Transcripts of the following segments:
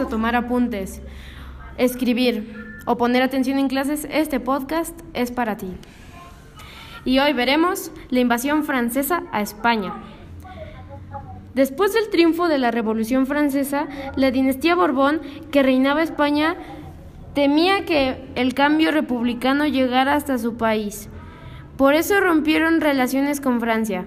gusta tomar apuntes, escribir o poner atención en clases, este podcast es para ti. Y hoy veremos la invasión francesa a España. Después del triunfo de la Revolución Francesa, la dinastía Borbón, que reinaba España, temía que el cambio republicano llegara hasta su país. Por eso rompieron relaciones con Francia.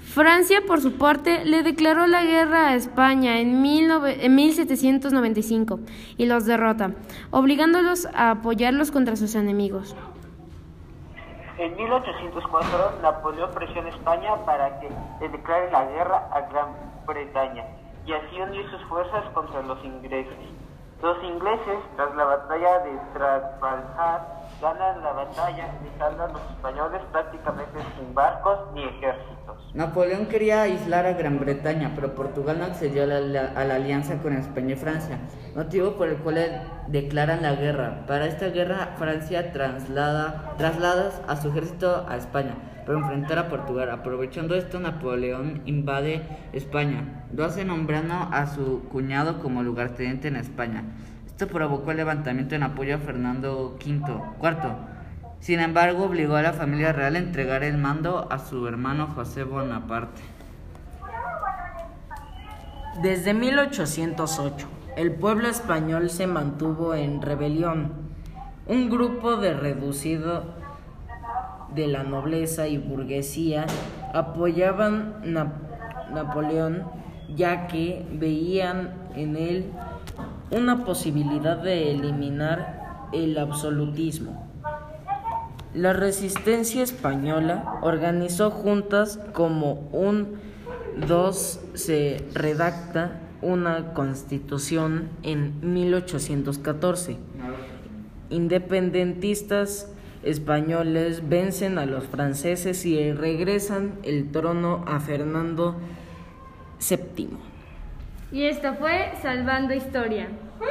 Francia, por su parte, le declaró la guerra a España en, 1795 y los derrota, obligándolos a apoyarlos contra sus enemigos. En 1804, Napoleón presiona a España para que le declare la guerra a Gran Bretaña y así unir sus fuerzas contra los ingleses. Los ingleses, tras la batalla de Trafalgar, ganan la batalla dejando a los españoles prácticamente sin barcos ni ejércitos. Napoleón quería aislar a Gran Bretaña, pero Portugal no accedió a la, alianza con España y Francia, motivo por el cual declaran la guerra. Para esta guerra, Francia traslada, traslada a su ejército a España para enfrentar a Portugal. Aprovechando esto, Napoleón invade España, lo hace nombrando a su cuñado como lugarteniente en España. Esto provocó el levantamiento en apoyo a Fernando V, IV. Sin embargo, obligó a la familia real a entregar el mando a su hermano José Bonaparte. Desde 1808, el pueblo español se mantuvo en rebelión. Un grupo de reducido de la nobleza y burguesía apoyaban a Napoleón ya que veían en él una posibilidad de eliminar el absolutismo. La resistencia española organizó juntas como un dos se redacta una constitución en 1814. Independentistas españoles vencen a los franceses y regresan el trono a Fernando VII. Y esto fue Salvando Historia.